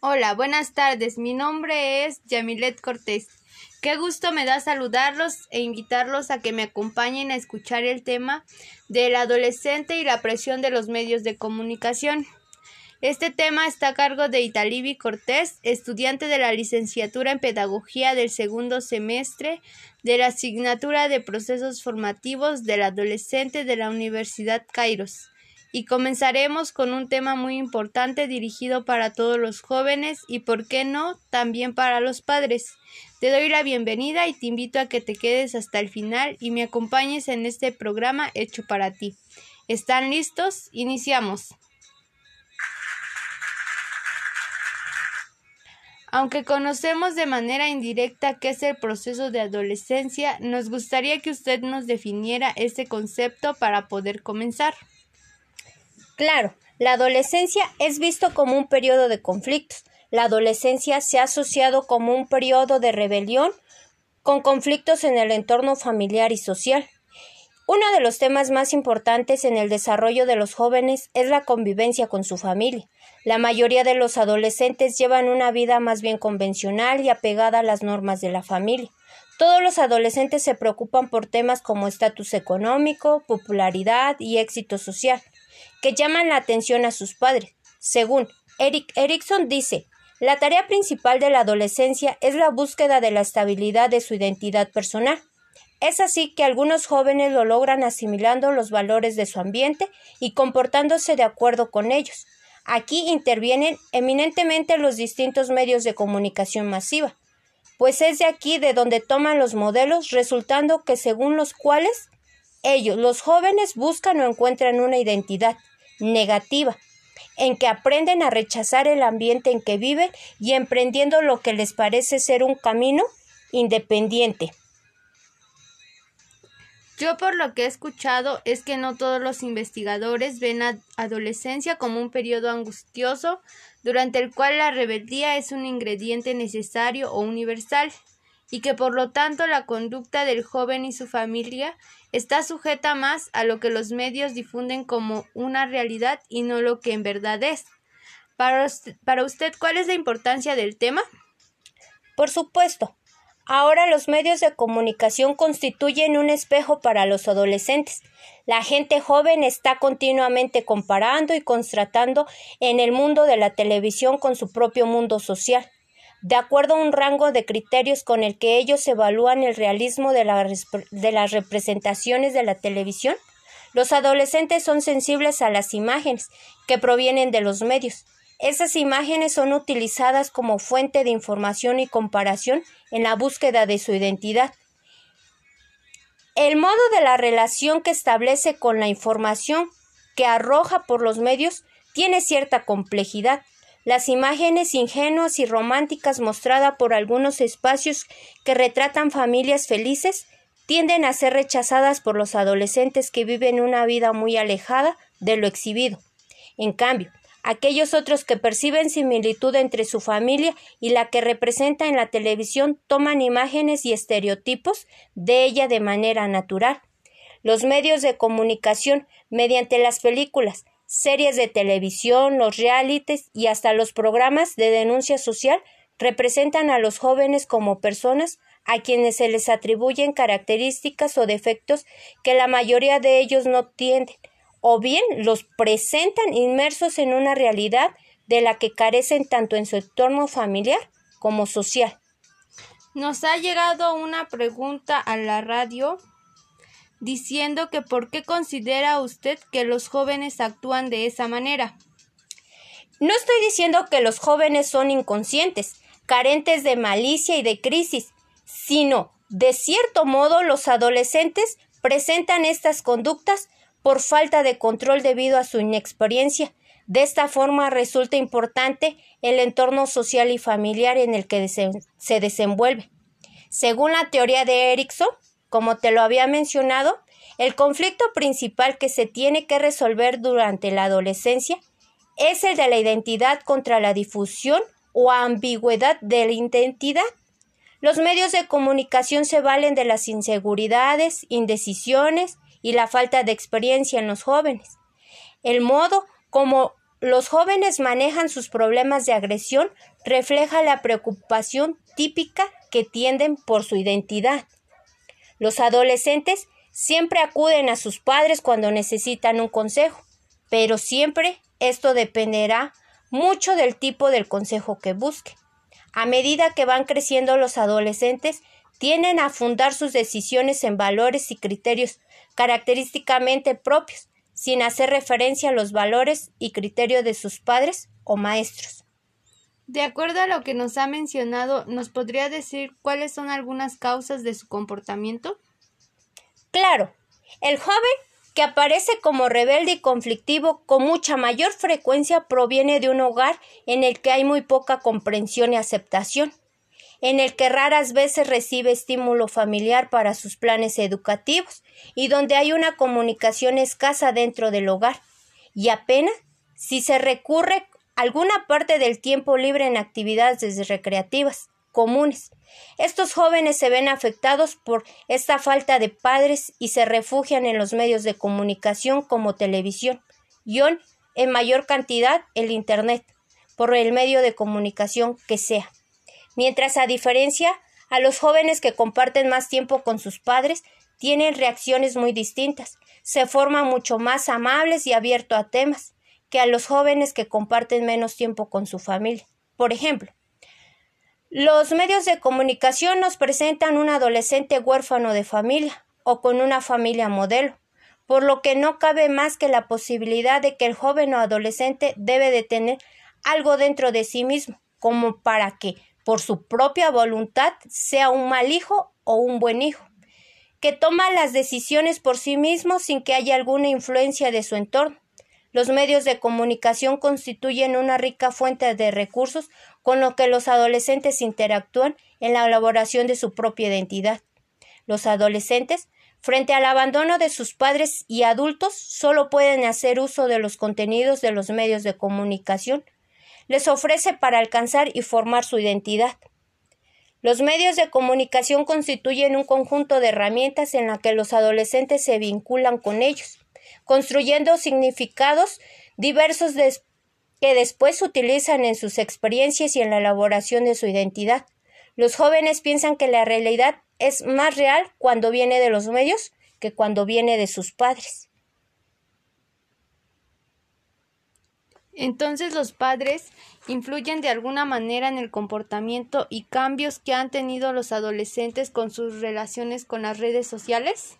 Hola, buenas tardes. Mi nombre es Yamilet Cortés. Qué gusto me da saludarlos e invitarlos a que me acompañen a escuchar el tema del adolescente y la presión de los medios de comunicación. Este tema está a cargo de Italibi Cortés, estudiante de la licenciatura en Pedagogía del segundo semestre de la asignatura de Procesos Formativos del Adolescente de la Universidad Kairos. Y comenzaremos con un tema muy importante dirigido para todos los jóvenes y, por qué no, también para los padres. Te doy la bienvenida y te invito a que te quedes hasta el final y me acompañes en este programa hecho para ti. ¿Están listos? Iniciamos. Aunque conocemos de manera indirecta qué es el proceso de adolescencia, nos gustaría que usted nos definiera ese concepto para poder comenzar. Claro, la adolescencia es visto como un periodo de conflictos. La adolescencia se ha asociado como un periodo de rebelión con conflictos en el entorno familiar y social. Uno de los temas más importantes en el desarrollo de los jóvenes es la convivencia con su familia. La mayoría de los adolescentes llevan una vida más bien convencional y apegada a las normas de la familia. Todos los adolescentes se preocupan por temas como estatus económico, popularidad y éxito social, que llaman la atención a sus padres. Según Eric Erickson dice, la tarea principal de la adolescencia es la búsqueda de la estabilidad de su identidad personal. Es así que algunos jóvenes lo logran asimilando los valores de su ambiente y comportándose de acuerdo con ellos. Aquí intervienen eminentemente los distintos medios de comunicación masiva, pues es de aquí de donde toman los modelos, resultando que según los cuales ellos, los jóvenes, buscan o encuentran una identidad negativa, en que aprenden a rechazar el ambiente en que viven y emprendiendo lo que les parece ser un camino independiente. Yo por lo que he escuchado es que no todos los investigadores ven a adolescencia como un periodo angustioso durante el cual la rebeldía es un ingrediente necesario o universal y que por lo tanto la conducta del joven y su familia está sujeta más a lo que los medios difunden como una realidad y no lo que en verdad es. Para usted, para usted ¿cuál es la importancia del tema? Por supuesto, Ahora los medios de comunicación constituyen un espejo para los adolescentes. La gente joven está continuamente comparando y contrastando en el mundo de la televisión con su propio mundo social, de acuerdo a un rango de criterios con el que ellos evalúan el realismo de, de las representaciones de la televisión. Los adolescentes son sensibles a las imágenes que provienen de los medios, esas imágenes son utilizadas como fuente de información y comparación en la búsqueda de su identidad. El modo de la relación que establece con la información que arroja por los medios tiene cierta complejidad. Las imágenes ingenuas y románticas mostradas por algunos espacios que retratan familias felices tienden a ser rechazadas por los adolescentes que viven una vida muy alejada de lo exhibido. En cambio, Aquellos otros que perciben similitud entre su familia y la que representa en la televisión toman imágenes y estereotipos de ella de manera natural. Los medios de comunicación, mediante las películas, series de televisión, los realities y hasta los programas de denuncia social, representan a los jóvenes como personas a quienes se les atribuyen características o defectos que la mayoría de ellos no tienen, o bien los presentan inmersos en una realidad de la que carecen tanto en su entorno familiar como social. Nos ha llegado una pregunta a la radio diciendo que por qué considera usted que los jóvenes actúan de esa manera. No estoy diciendo que los jóvenes son inconscientes, carentes de malicia y de crisis, sino, de cierto modo, los adolescentes presentan estas conductas por falta de control debido a su inexperiencia. De esta forma resulta importante el entorno social y familiar en el que se desenvuelve. Según la teoría de Erickson, como te lo había mencionado, el conflicto principal que se tiene que resolver durante la adolescencia es el de la identidad contra la difusión o ambigüedad de la identidad. Los medios de comunicación se valen de las inseguridades, indecisiones y la falta de experiencia en los jóvenes. El modo como los jóvenes manejan sus problemas de agresión refleja la preocupación típica que tienden por su identidad. Los adolescentes siempre acuden a sus padres cuando necesitan un consejo, pero siempre esto dependerá mucho del tipo del consejo que busque. A medida que van creciendo los adolescentes, tienden a fundar sus decisiones en valores y criterios característicamente propios, sin hacer referencia a los valores y criterios de sus padres o maestros. De acuerdo a lo que nos ha mencionado, ¿nos podría decir cuáles son algunas causas de su comportamiento? Claro, el joven que aparece como rebelde y conflictivo con mucha mayor frecuencia proviene de un hogar en el que hay muy poca comprensión y aceptación, en el que raras veces recibe estímulo familiar para sus planes educativos y donde hay una comunicación escasa dentro del hogar y apenas si se recurre alguna parte del tiempo libre en actividades recreativas comunes. Estos jóvenes se ven afectados por esta falta de padres y se refugian en los medios de comunicación como televisión, y en mayor cantidad el Internet, por el medio de comunicación que sea. Mientras a diferencia, a los jóvenes que comparten más tiempo con sus padres tienen reacciones muy distintas, se forman mucho más amables y abiertos a temas que a los jóvenes que comparten menos tiempo con su familia. Por ejemplo, los medios de comunicación nos presentan un adolescente huérfano de familia o con una familia modelo, por lo que no cabe más que la posibilidad de que el joven o adolescente debe de tener algo dentro de sí mismo, como para que, por su propia voluntad, sea un mal hijo o un buen hijo, que toma las decisiones por sí mismo sin que haya alguna influencia de su entorno. Los medios de comunicación constituyen una rica fuente de recursos con lo que los adolescentes interactúan en la elaboración de su propia identidad. Los adolescentes, frente al abandono de sus padres y adultos, solo pueden hacer uso de los contenidos de los medios de comunicación. Les ofrece para alcanzar y formar su identidad. Los medios de comunicación constituyen un conjunto de herramientas en la que los adolescentes se vinculan con ellos construyendo significados diversos que después utilizan en sus experiencias y en la elaboración de su identidad. Los jóvenes piensan que la realidad es más real cuando viene de los medios que cuando viene de sus padres. Entonces los padres influyen de alguna manera en el comportamiento y cambios que han tenido los adolescentes con sus relaciones con las redes sociales.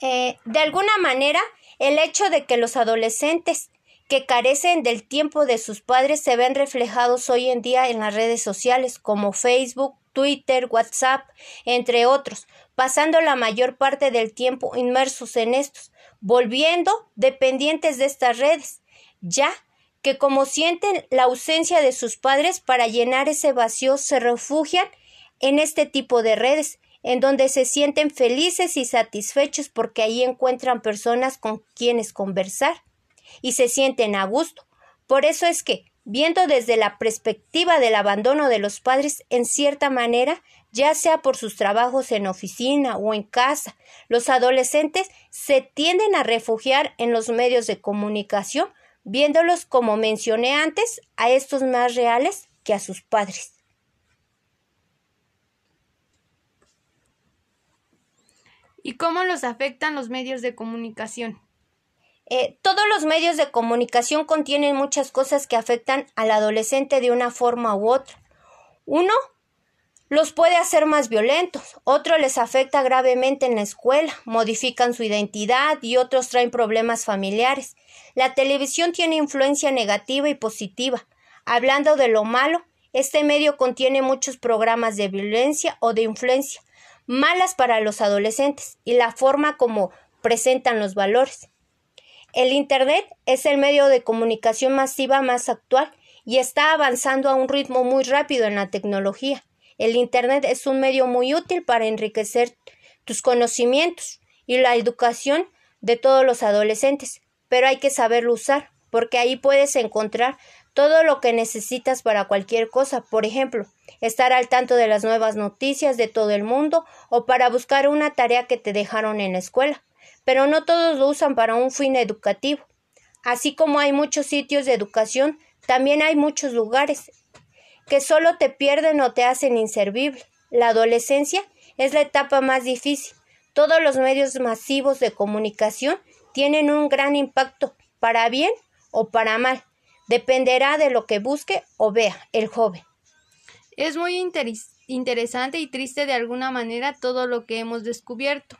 Eh, de alguna manera, el hecho de que los adolescentes que carecen del tiempo de sus padres se ven reflejados hoy en día en las redes sociales como Facebook, Twitter, WhatsApp, entre otros, pasando la mayor parte del tiempo inmersos en estos, volviendo dependientes de estas redes, ya que como sienten la ausencia de sus padres para llenar ese vacío se refugian en este tipo de redes en donde se sienten felices y satisfechos porque ahí encuentran personas con quienes conversar y se sienten a gusto. Por eso es que, viendo desde la perspectiva del abandono de los padres, en cierta manera, ya sea por sus trabajos en oficina o en casa, los adolescentes se tienden a refugiar en los medios de comunicación, viéndolos, como mencioné antes, a estos más reales que a sus padres. ¿Y cómo los afectan los medios de comunicación? Eh, todos los medios de comunicación contienen muchas cosas que afectan al adolescente de una forma u otra. Uno los puede hacer más violentos, otro les afecta gravemente en la escuela, modifican su identidad y otros traen problemas familiares. La televisión tiene influencia negativa y positiva. Hablando de lo malo, este medio contiene muchos programas de violencia o de influencia, malas para los adolescentes y la forma como presentan los valores. El Internet es el medio de comunicación masiva más actual y está avanzando a un ritmo muy rápido en la tecnología. El Internet es un medio muy útil para enriquecer tus conocimientos y la educación de todos los adolescentes, pero hay que saberlo usar, porque ahí puedes encontrar todo lo que necesitas para cualquier cosa, por ejemplo, estar al tanto de las nuevas noticias de todo el mundo o para buscar una tarea que te dejaron en la escuela. Pero no todos lo usan para un fin educativo. Así como hay muchos sitios de educación, también hay muchos lugares que solo te pierden o te hacen inservible. La adolescencia es la etapa más difícil. Todos los medios masivos de comunicación tienen un gran impacto, para bien o para mal. Dependerá de lo que busque o vea el joven. Es muy interesante y triste de alguna manera todo lo que hemos descubierto.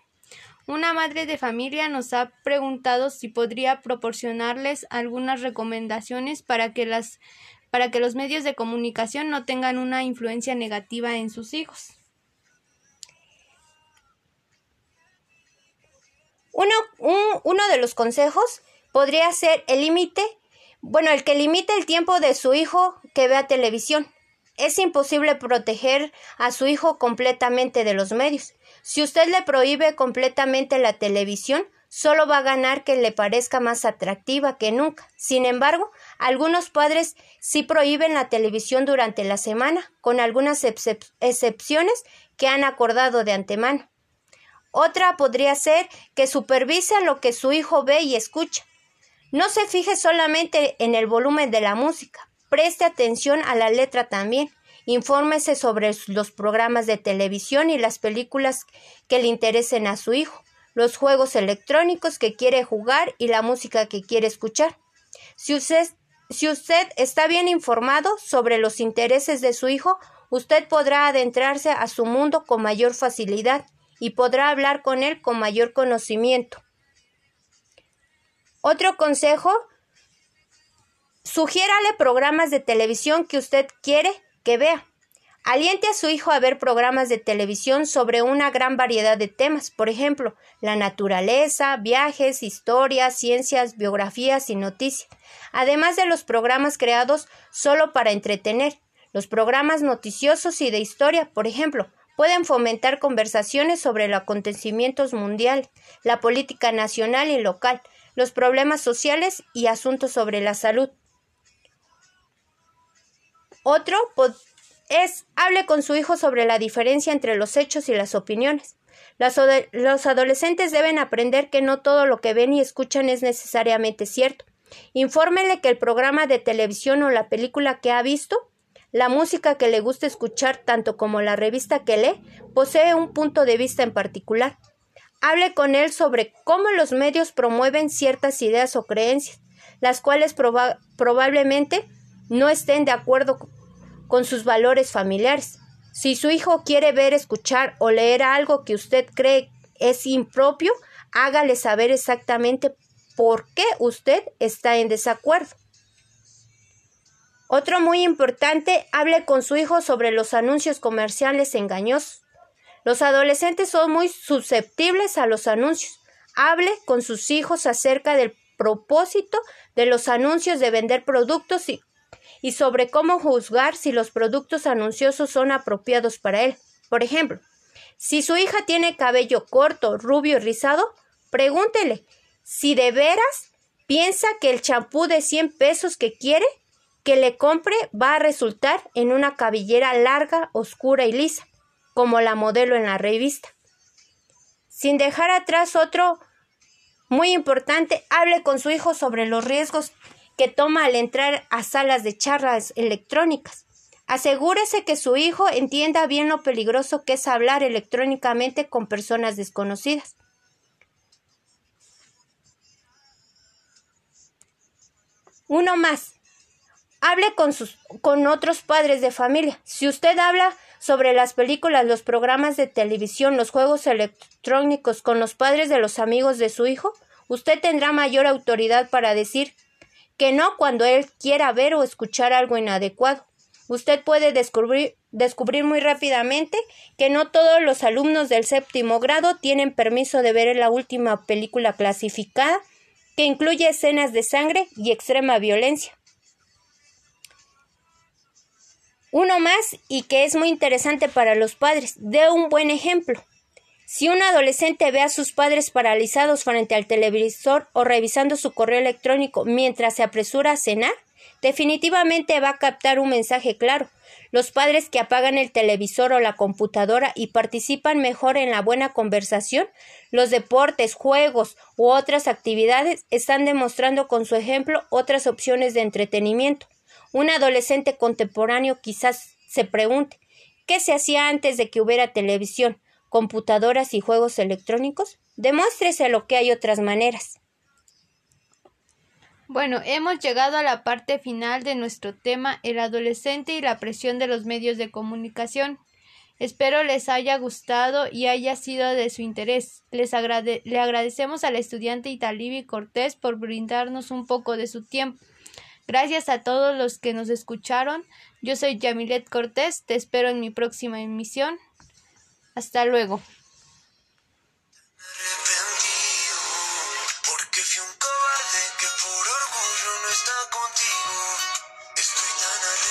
Una madre de familia nos ha preguntado si podría proporcionarles algunas recomendaciones para que las para que los medios de comunicación no tengan una influencia negativa en sus hijos. Uno, uno de los consejos podría ser el límite, bueno, el que limite el tiempo de su hijo que vea televisión. Es imposible proteger a su hijo completamente de los medios. Si usted le prohíbe completamente la televisión, solo va a ganar que le parezca más atractiva que nunca. Sin embargo, algunos padres sí prohíben la televisión durante la semana, con algunas excepciones que han acordado de antemano. Otra podría ser que supervise lo que su hijo ve y escucha. No se fije solamente en el volumen de la música, preste atención a la letra también. Infórmese sobre los programas de televisión y las películas que le interesen a su hijo, los juegos electrónicos que quiere jugar y la música que quiere escuchar. Si usted, si usted está bien informado sobre los intereses de su hijo, usted podrá adentrarse a su mundo con mayor facilidad y podrá hablar con él con mayor conocimiento. Otro consejo, sugiérale programas de televisión que usted quiere que vea. Aliente a su hijo a ver programas de televisión sobre una gran variedad de temas, por ejemplo, la naturaleza, viajes, historias, ciencias, biografías y noticias, además de los programas creados solo para entretener, los programas noticiosos y de historia, por ejemplo, pueden fomentar conversaciones sobre los acontecimientos mundiales, la política nacional y local, los problemas sociales y asuntos sobre la salud. Otro es hable con su hijo sobre la diferencia entre los hechos y las opiniones. los adolescentes deben aprender que no todo lo que ven y escuchan es necesariamente cierto. Infórmele que el programa de televisión o la película que ha visto, la música que le gusta escuchar, tanto como la revista que lee, posee un punto de vista en particular. Hable con él sobre cómo los medios promueven ciertas ideas o creencias, las cuales probablemente no estén de acuerdo con sus valores familiares. Si su hijo quiere ver, escuchar o leer algo que usted cree es impropio, hágale saber exactamente por qué usted está en desacuerdo. Otro muy importante, hable con su hijo sobre los anuncios comerciales engañosos. Los adolescentes son muy susceptibles a los anuncios. Hable con sus hijos acerca del propósito de los anuncios de vender productos y y sobre cómo juzgar si los productos anunciosos son apropiados para él. Por ejemplo, si su hija tiene cabello corto, rubio y rizado, pregúntele si de veras piensa que el champú de 100 pesos que quiere que le compre va a resultar en una cabellera larga, oscura y lisa, como la modelo en la revista. Sin dejar atrás otro muy importante, hable con su hijo sobre los riesgos que toma al entrar a salas de charlas electrónicas. Asegúrese que su hijo entienda bien lo peligroso que es hablar electrónicamente con personas desconocidas. Uno más. Hable con, sus, con otros padres de familia. Si usted habla sobre las películas, los programas de televisión, los juegos electrónicos con los padres de los amigos de su hijo, usted tendrá mayor autoridad para decir que no cuando él quiera ver o escuchar algo inadecuado. Usted puede descubrir, descubrir muy rápidamente que no todos los alumnos del séptimo grado tienen permiso de ver la última película clasificada, que incluye escenas de sangre y extrema violencia. Uno más y que es muy interesante para los padres, de un buen ejemplo. Si un adolescente ve a sus padres paralizados frente al televisor o revisando su correo electrónico mientras se apresura a cenar, definitivamente va a captar un mensaje claro. Los padres que apagan el televisor o la computadora y participan mejor en la buena conversación, los deportes, juegos u otras actividades están demostrando con su ejemplo otras opciones de entretenimiento. Un adolescente contemporáneo quizás se pregunte ¿qué se hacía antes de que hubiera televisión, computadoras y juegos electrónicos? Demuéstrese lo que hay otras maneras. Bueno, hemos llegado a la parte final de nuestro tema, el adolescente y la presión de los medios de comunicación. Espero les haya gustado y haya sido de su interés. Les le agradecemos al estudiante Italibi Cortés por brindarnos un poco de su tiempo. Gracias a todos los que nos escucharon. Yo soy Yamilet Cortés. Te espero en mi próxima emisión. Hasta luego.